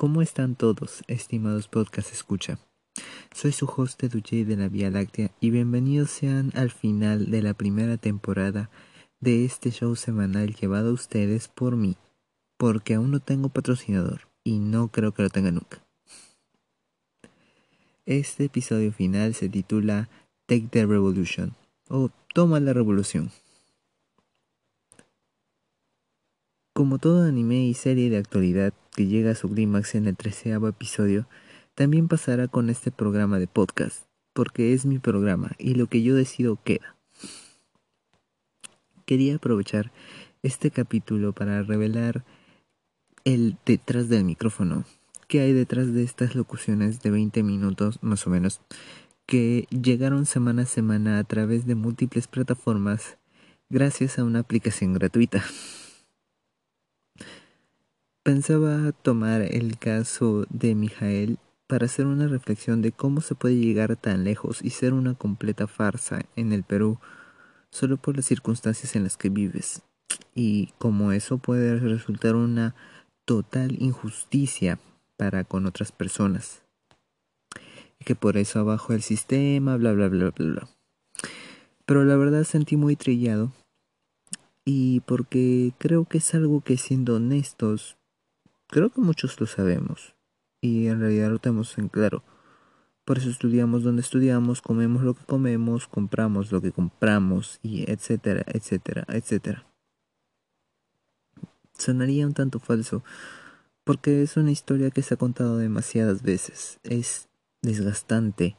¿Cómo están todos, estimados podcast escucha? Soy su host DJ de la Vía Láctea y bienvenidos sean al final de la primera temporada de este show semanal llevado a ustedes por mí, porque aún no tengo patrocinador y no creo que lo tenga nunca. Este episodio final se titula Take the Revolution o Toma la Revolución. Como todo anime y serie de actualidad que llega a su clímax en el treceavo episodio, también pasará con este programa de podcast, porque es mi programa y lo que yo decido queda. Quería aprovechar este capítulo para revelar el detrás del micrófono, qué hay detrás de estas locuciones de 20 minutos más o menos, que llegaron semana a semana a través de múltiples plataformas gracias a una aplicación gratuita. Pensaba tomar el caso de Mijael para hacer una reflexión de cómo se puede llegar tan lejos y ser una completa farsa en el Perú solo por las circunstancias en las que vives y cómo eso puede resultar una total injusticia para con otras personas. Y que por eso abajo el sistema, bla, bla, bla, bla, bla. Pero la verdad sentí muy trillado. Y porque creo que es algo que siendo honestos, creo que muchos lo sabemos. Y en realidad lo tenemos en claro. Por eso estudiamos donde estudiamos, comemos lo que comemos, compramos lo que compramos, y etcétera, etcétera, etcétera. Sonaría un tanto falso, porque es una historia que se ha contado demasiadas veces, es desgastante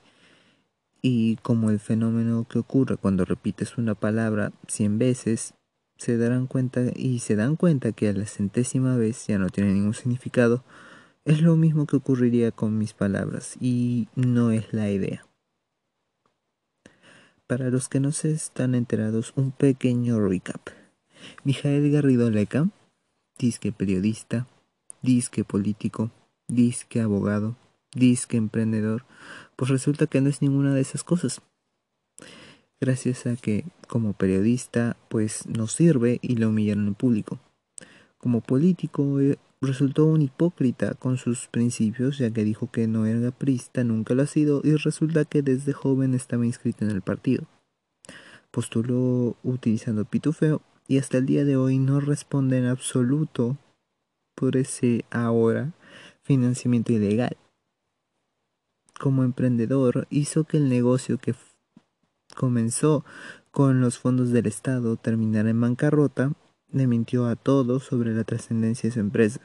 y como el fenómeno que ocurre cuando repites una palabra cien veces, se darán cuenta y se dan cuenta que a la centésima vez ya no tiene ningún significado, es lo mismo que ocurriría con mis palabras y no es la idea. Para los que no se están enterados, un pequeño recap. Mijael Garrido Leca, disque periodista, disque político, disque abogado, disque emprendedor, pues resulta que no es ninguna de esas cosas. Gracias a que como periodista pues no sirve y lo humillaron en público. Como político eh, resultó un hipócrita con sus principios ya que dijo que no era prista, nunca lo ha sido y resulta que desde joven estaba inscrito en el partido. Postuló utilizando pitufeo y hasta el día de hoy no responde en absoluto por ese ahora financiamiento ilegal. Como emprendedor hizo que el negocio que comenzó con los fondos del Estado terminara en bancarrota, le mintió a todos sobre la trascendencia de su empresa.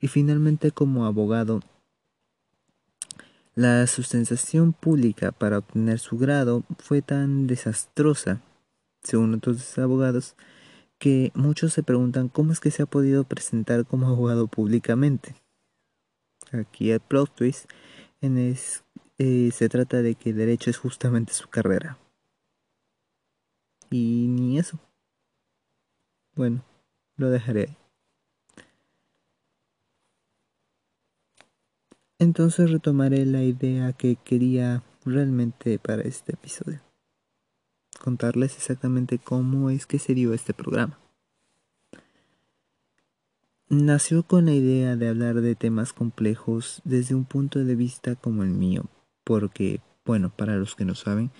Y finalmente como abogado, la sustentación pública para obtener su grado fue tan desastrosa, según otros abogados, que muchos se preguntan cómo es que se ha podido presentar como abogado públicamente. Aquí el plot twist en es, eh, se trata de que derecho es justamente su carrera. Y ni eso. Bueno, lo dejaré ahí. Entonces retomaré la idea que quería realmente para este episodio contarles exactamente cómo es que se dio este programa. Nació con la idea de hablar de temas complejos desde un punto de vista como el mío, porque, bueno, para los que no saben,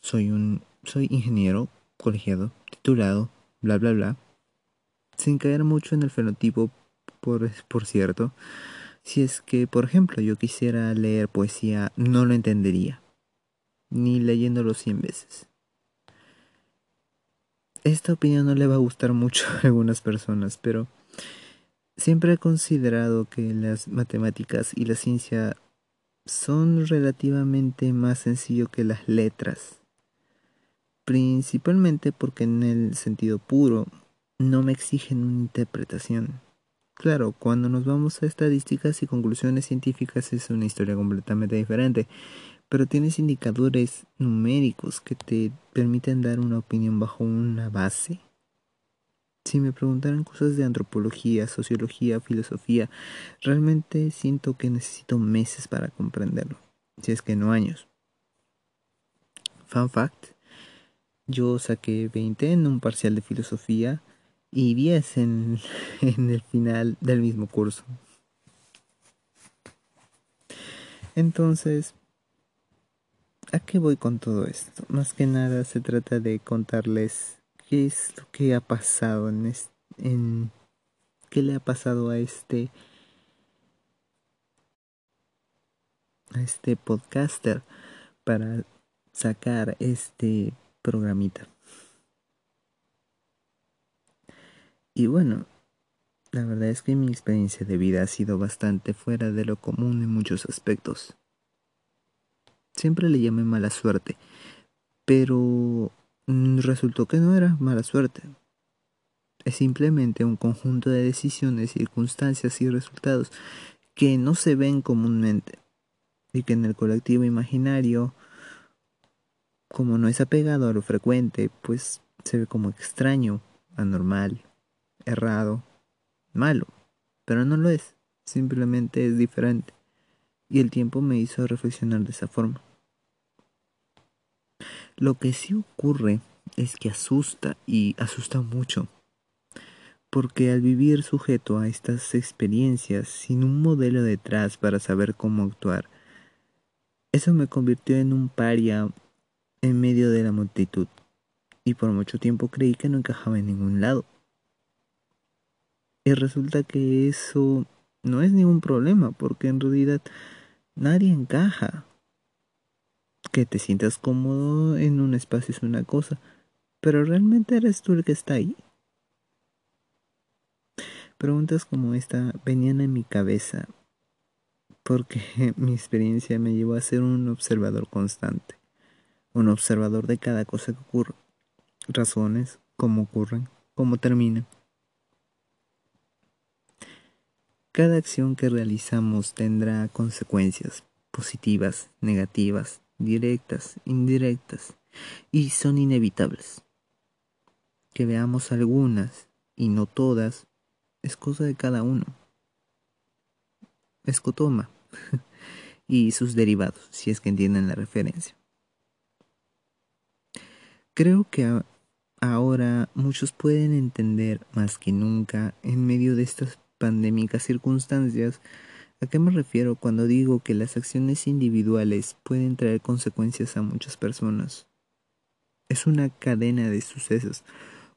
soy un soy ingeniero, colegiado, titulado, bla bla bla, sin caer mucho en el fenotipo, por, por cierto, si es que, por ejemplo, yo quisiera leer poesía, no lo entendería, ni leyéndolo cien veces. Esta opinión no le va a gustar mucho a algunas personas, pero siempre he considerado que las matemáticas y la ciencia son relativamente más sencillo que las letras. Principalmente porque en el sentido puro no me exigen una interpretación. Claro, cuando nos vamos a estadísticas y conclusiones científicas es una historia completamente diferente, pero tienes indicadores numéricos que te permiten dar una opinión bajo una base. Si me preguntaran cosas de antropología, sociología, filosofía, realmente siento que necesito meses para comprenderlo, si es que no años. Fun fact, yo saqué 20 en un parcial de filosofía y 10 en, en el final del mismo curso. Entonces, ¿a qué voy con todo esto? Más que nada se trata de contarles qué es lo que ha pasado en, en qué le ha pasado a este a este podcaster para sacar este programita. Y bueno, la verdad es que mi experiencia de vida ha sido bastante fuera de lo común en muchos aspectos. Siempre le llamé mala suerte, pero resultó que no era mala suerte. Es simplemente un conjunto de decisiones, circunstancias y resultados que no se ven comúnmente y que en el colectivo imaginario, como no es apegado a lo frecuente, pues se ve como extraño, anormal, errado, malo, pero no lo es, simplemente es diferente. Y el tiempo me hizo reflexionar de esa forma. Lo que sí ocurre es que asusta y asusta mucho, porque al vivir sujeto a estas experiencias sin un modelo detrás para saber cómo actuar, eso me convirtió en un paria en medio de la multitud, y por mucho tiempo creí que no encajaba en ningún lado. Y resulta que eso no es ningún problema, porque en realidad nadie encaja. Que te sientas cómodo en un espacio es una cosa, pero realmente eres tú el que está ahí. Preguntas como esta venían en mi cabeza porque mi experiencia me llevó a ser un observador constante, un observador de cada cosa que ocurre, razones, cómo ocurren, cómo terminan. Cada acción que realizamos tendrá consecuencias positivas, negativas, directas, indirectas, y son inevitables. Que veamos algunas y no todas es cosa de cada uno. Escotoma y sus derivados, si es que entienden la referencia. Creo que ahora muchos pueden entender más que nunca en medio de estas pandémicas circunstancias a qué me refiero cuando digo que las acciones individuales pueden traer consecuencias a muchas personas. Es una cadena de sucesos,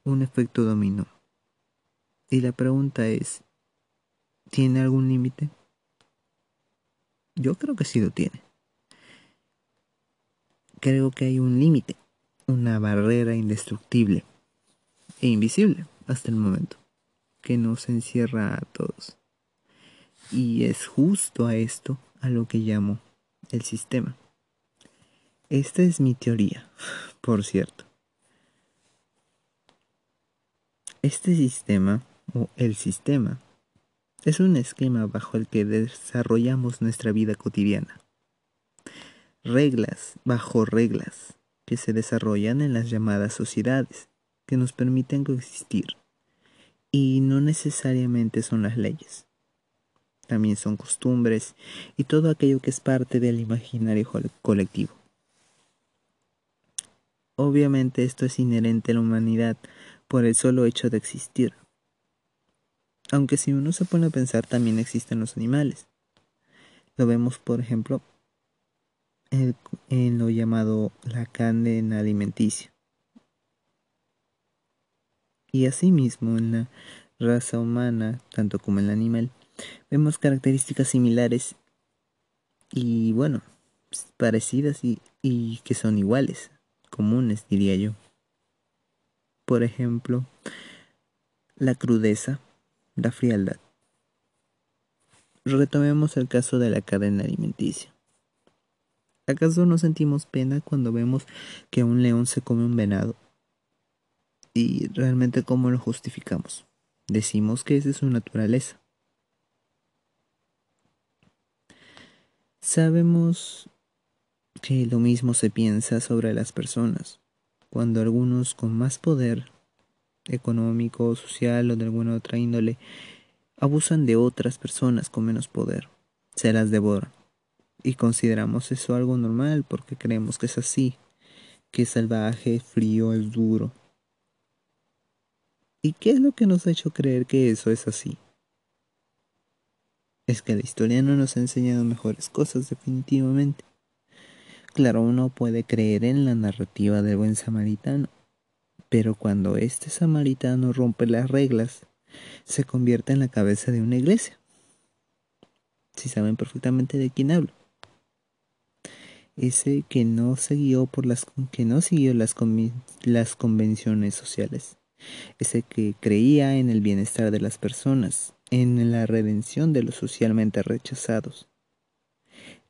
un efecto dominó. Y la pregunta es, ¿tiene algún límite? Yo creo que sí lo tiene. Creo que hay un límite, una barrera indestructible e invisible hasta el momento, que nos encierra a todos. Y es justo a esto a lo que llamo el sistema. Esta es mi teoría, por cierto. Este sistema, o el sistema, es un esquema bajo el que desarrollamos nuestra vida cotidiana. Reglas bajo reglas que se desarrollan en las llamadas sociedades, que nos permiten coexistir. Y no necesariamente son las leyes. También son costumbres y todo aquello que es parte del imaginario colectivo. Obviamente esto es inherente a la humanidad por el solo hecho de existir. Aunque si uno se pone a pensar también existen los animales. Lo vemos, por ejemplo, en, lo llamado la cadena alimenticia. Y asimismo en la raza humana, tanto como en el animal, vemos características similares y bueno, parecidas y, y que son iguales, comunes diría yo. Por ejemplo, la crudeza, la frialdad. Retomemos el caso de la cadena alimenticia. ¿Acaso no sentimos pena cuando vemos que un león se come un venado? ¿Y realmente cómo lo justificamos? Decimos que esa es su naturaleza. Sabemos que lo mismo se piensa sobre las personas, cuando algunos con más poder económico, social o de alguna otra índole, abusan de otras personas con menos poder, se las devoran. Y consideramos eso algo normal porque creemos que es así, que es salvaje, frío, es duro. ¿Y qué es lo que nos ha hecho creer que eso es así? Es que la historia no nos ha enseñado mejores cosas definitivamente. Claro, uno puede creer en la narrativa del buen samaritano, pero cuando este samaritano rompe las reglas, se convierte en la cabeza de una iglesia. Si saben perfectamente de quién hablo. Ese que no siguió por las que no siguió las, las convenciones sociales. Ese que creía en el bienestar de las personas, en la redención de los socialmente rechazados,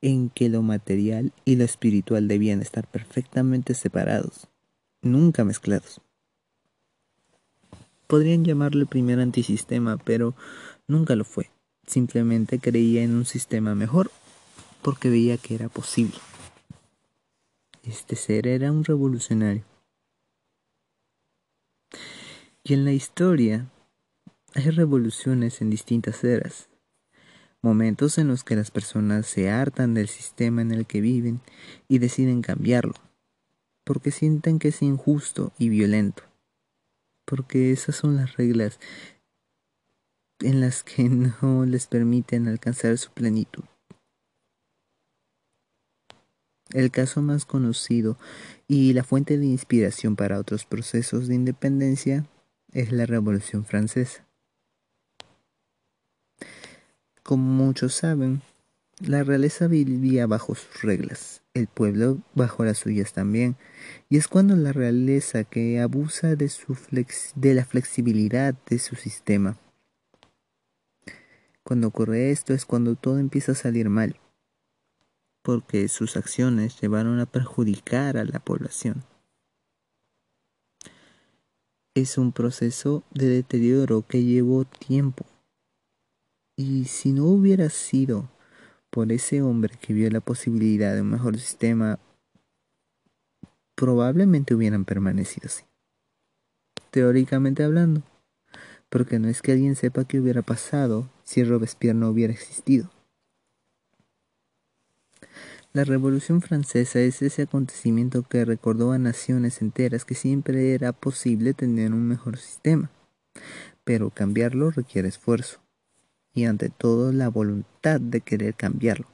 en que lo material y lo espiritual debían estar perfectamente separados, nunca mezclados. Podrían llamarlo el primer antisistema, pero nunca lo fue. Simplemente creía en un sistema mejor porque veía que era posible. Este ser era un revolucionario. Y en la historia hay revoluciones en distintas eras, momentos en los que las personas se hartan del sistema en el que viven y deciden cambiarlo, porque sienten que es injusto y violento porque esas son las reglas en las que no les permiten alcanzar su plenitud. El caso más conocido y la fuente de inspiración para otros procesos de independencia es la Revolución Francesa. Como muchos saben, la realeza vivía bajo sus reglas, el pueblo bajo las suyas también, y es cuando la realeza que abusa de, de la flexibilidad de su sistema. Cuando ocurre esto es cuando todo empieza a salir mal, porque sus acciones llevaron a perjudicar a la población. Es un proceso de deterioro que llevó tiempo. Y si no hubiera sido por ese hombre que vio la posibilidad de un mejor sistema, probablemente hubieran permanecido así. Teóricamente hablando, porque no es que alguien sepa qué hubiera pasado si Robespierre no hubiera existido. La Revolución Francesa es ese acontecimiento que recordó a naciones enteras que siempre era posible tener un mejor sistema, pero cambiarlo requiere esfuerzo y ante todo la voluntad de querer cambiarlo.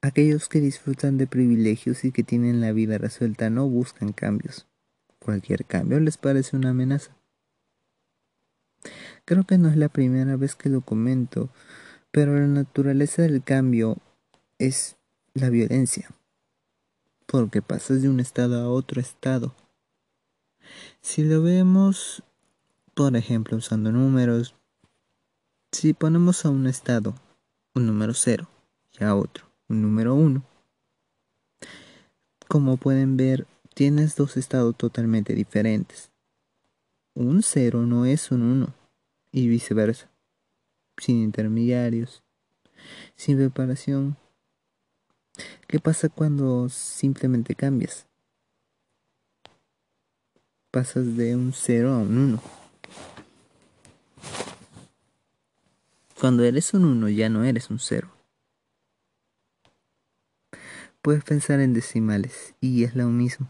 Aquellos que disfrutan de privilegios y que tienen la vida resuelta no buscan cambios. Cualquier cambio les parece una amenaza. Creo que no es la primera vez que lo comento, pero la naturaleza del cambio es la violencia, porque pasas de un estado a otro estado. Si lo vemos por ejemplo, usando números, si ponemos a un estado un número 0 y a otro un número 1, como pueden ver, tienes dos estados totalmente diferentes. Un 0 no es un 1 y viceversa, sin intermediarios, sin preparación. ¿Qué pasa cuando simplemente cambias? Pasas de un 0 a un 1 Cuando eres un 1 ya no eres un 0. Puedes pensar en decimales y es lo mismo.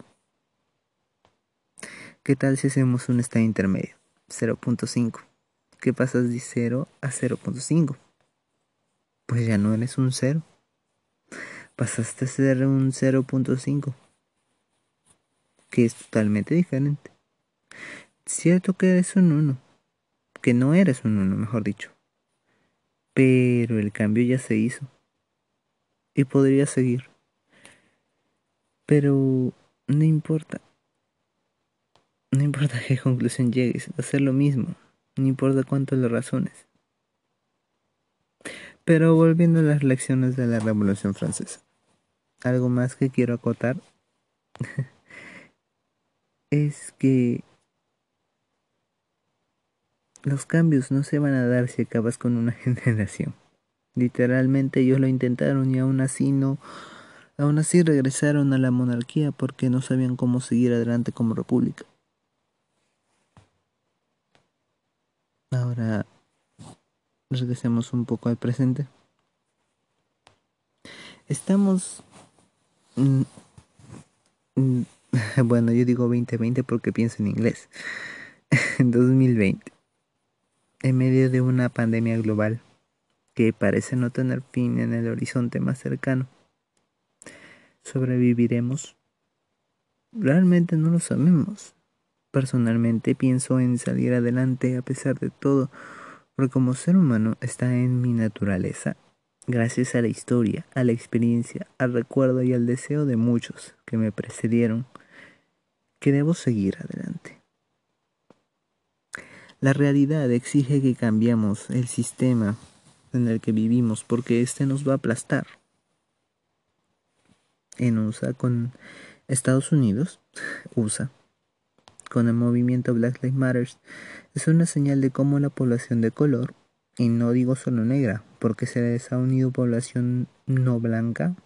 ¿Qué tal si hacemos un estado intermedio? 0.5. ¿Qué pasas de 0 a 0.5? Pues ya no eres un 0. Pasaste a ser un 0.5. Que es totalmente diferente. Cierto que eres un 1. Que no eres un 1, mejor dicho. Pero el cambio ya se hizo. Y podría seguir. Pero no importa. No importa qué conclusión llegues, va a lo mismo. No importa cuánto lo razones. Pero volviendo a las lecciones de la Revolución Francesa. Algo más que quiero acotar es que los cambios no se van a dar si acabas con una generación. Literalmente ellos lo intentaron y aún así no, aún así regresaron a la monarquía porque no sabían cómo seguir adelante como república. Ahora regresemos un poco al presente. Estamos... bueno, yo digo 2020 porque pienso en inglés. En 2020 en medio de una pandemia global que parece no tener fin en el horizonte más cercano. ¿Sobreviviremos? Realmente no lo sabemos. Personalmente pienso en salir adelante a pesar de todo, porque como ser humano está en mi naturaleza, gracias a la historia, a la experiencia, al recuerdo y al deseo de muchos que me precedieron, que debo seguir adelante. La realidad exige que cambiemos el sistema en el que vivimos porque este nos va a aplastar. En USA con Estados Unidos, USA, con el movimiento Black Lives Matter, es una señal de cómo la población de color, y no digo solo negra, porque se ha unido población no blanca,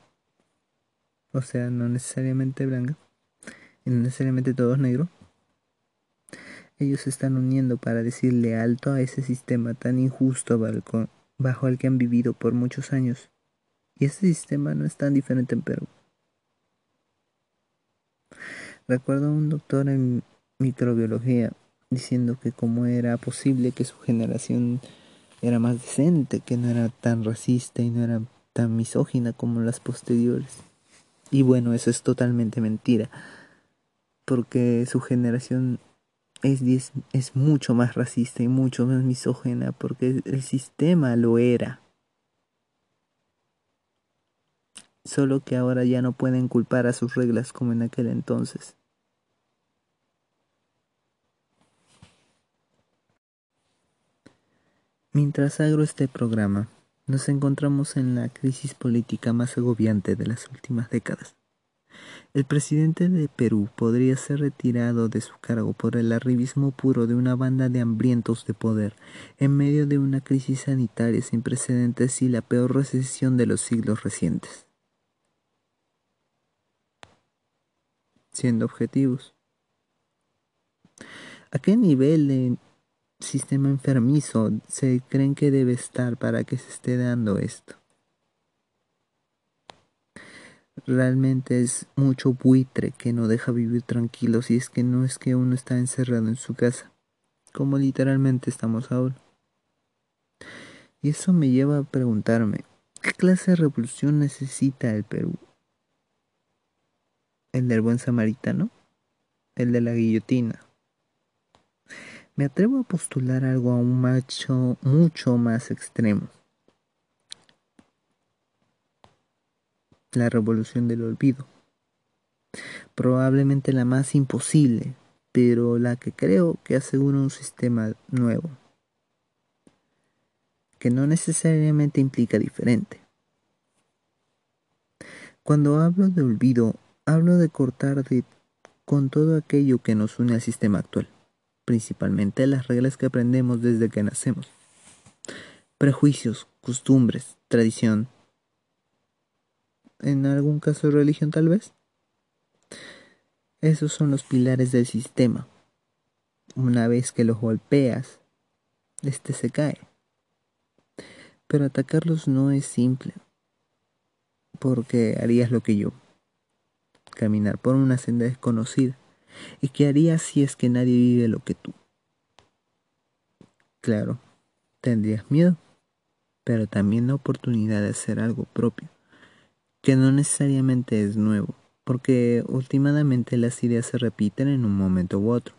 o sea, no necesariamente blanca, y no necesariamente todos negros, ellos se están uniendo para decirle alto a ese sistema tan injusto bajo el que han vivido por muchos años. Y ese sistema no es tan diferente en Perú. Recuerdo a un doctor en microbiología diciendo que cómo era posible que su generación era más decente, que no era tan racista y no era tan misógina como las posteriores. Y bueno, eso es totalmente mentira, porque su generación es, es mucho más racista y mucho más misógena porque el sistema lo era. Solo que ahora ya no pueden culpar a sus reglas como en aquel entonces. Mientras agro este programa, nos encontramos en la crisis política más agobiante de las últimas décadas. El presidente de Perú podría ser retirado de su cargo por el arribismo puro de una banda de hambrientos de poder, en medio de una crisis sanitaria sin precedentes y la peor recesión de los siglos recientes. Siendo objetivos. ¿A qué nivel de sistema enfermizo se creen que debe estar para que se esté dando esto? Realmente es mucho buitre que no deja vivir tranquilo si es que no es que uno está encerrado en su casa, como literalmente estamos ahora. Y eso me lleva a preguntarme, ¿qué clase de revolución necesita el Perú? ¿El del buen samaritano? ¿El de la guillotina? Me atrevo a postular algo aún macho, mucho más extremo. La revolución del olvido. Probablemente la más imposible, pero la que creo que asegura un sistema nuevo, que no necesariamente implica diferente. Cuando hablo de olvido, hablo de cortar de, con todo aquello que nos une al sistema actual, principalmente las reglas que aprendemos desde que nacemos. Prejuicios, costumbres, tradición, en algún caso religión tal vez. Esos son los pilares del sistema. Una vez que los golpeas, este se cae. Pero atacarlos no es simple, porque harías lo que yo, caminar por una senda desconocida. ¿Y qué harías si es que nadie vive lo que tú? Claro, tendrías miedo, pero también la oportunidad de hacer algo propio que no necesariamente es nuevo, porque últimamente las ideas se repiten en un momento u otro.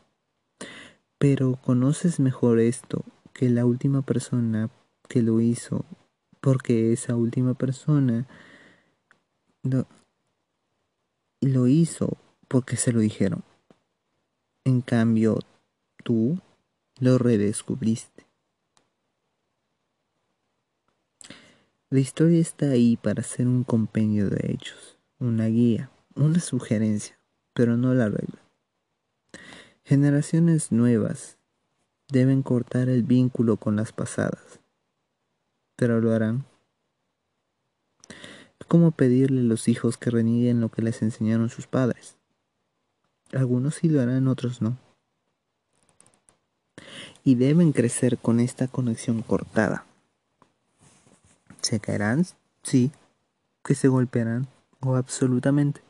Pero conoces mejor esto que la última persona que lo hizo, porque esa última persona lo, lo hizo porque se lo dijeron. En cambio, tú lo redescubriste. La historia está ahí para ser un compendio de hechos, una guía, una sugerencia, pero no la regla. Generaciones nuevas deben cortar el vínculo con las pasadas, pero lo harán. Es como pedirle a los hijos que renieguen lo que les enseñaron sus padres. Algunos sí lo harán, otros no. Y deben crecer con esta conexión cortada. ¿Se caerán? Sí. ¿Que se golpearán? O absolutamente.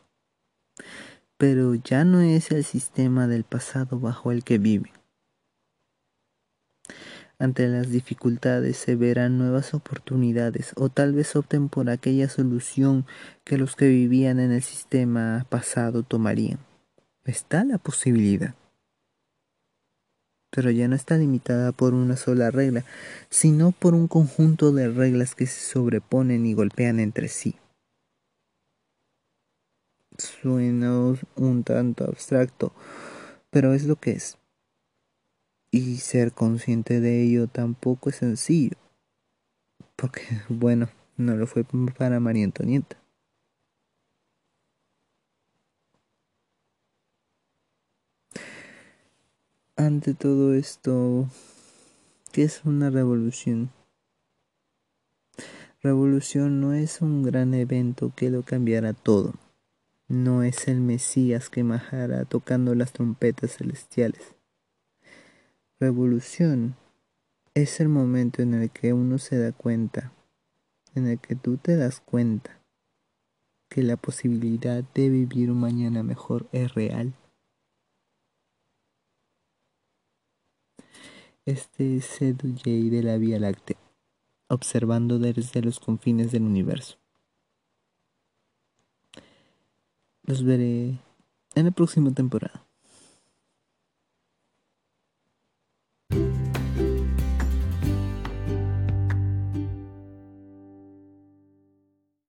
Pero ya no es el sistema del pasado bajo el que vive. Ante las dificultades se verán nuevas oportunidades o tal vez opten por aquella solución que los que vivían en el sistema pasado tomarían. Está la posibilidad. Pero ya no está limitada por una sola regla, sino por un conjunto de reglas que se sobreponen y golpean entre sí. Suena un tanto abstracto, pero es lo que es y ser consciente de ello tampoco es sencillo. Porque, bueno, no lo fue para María Antonieta. Ante todo esto, ¿qué es una revolución? Revolución no es un gran evento que lo cambiará todo. No es el Mesías que majará tocando las trompetas celestiales Revolución es el momento en el que uno se da cuenta, en el que tú te das cuenta que la posibilidad de vivir un mañana mejor es real. Este J de la Vía Láctea, observando desde los confines del universo. Los veré en la próxima temporada.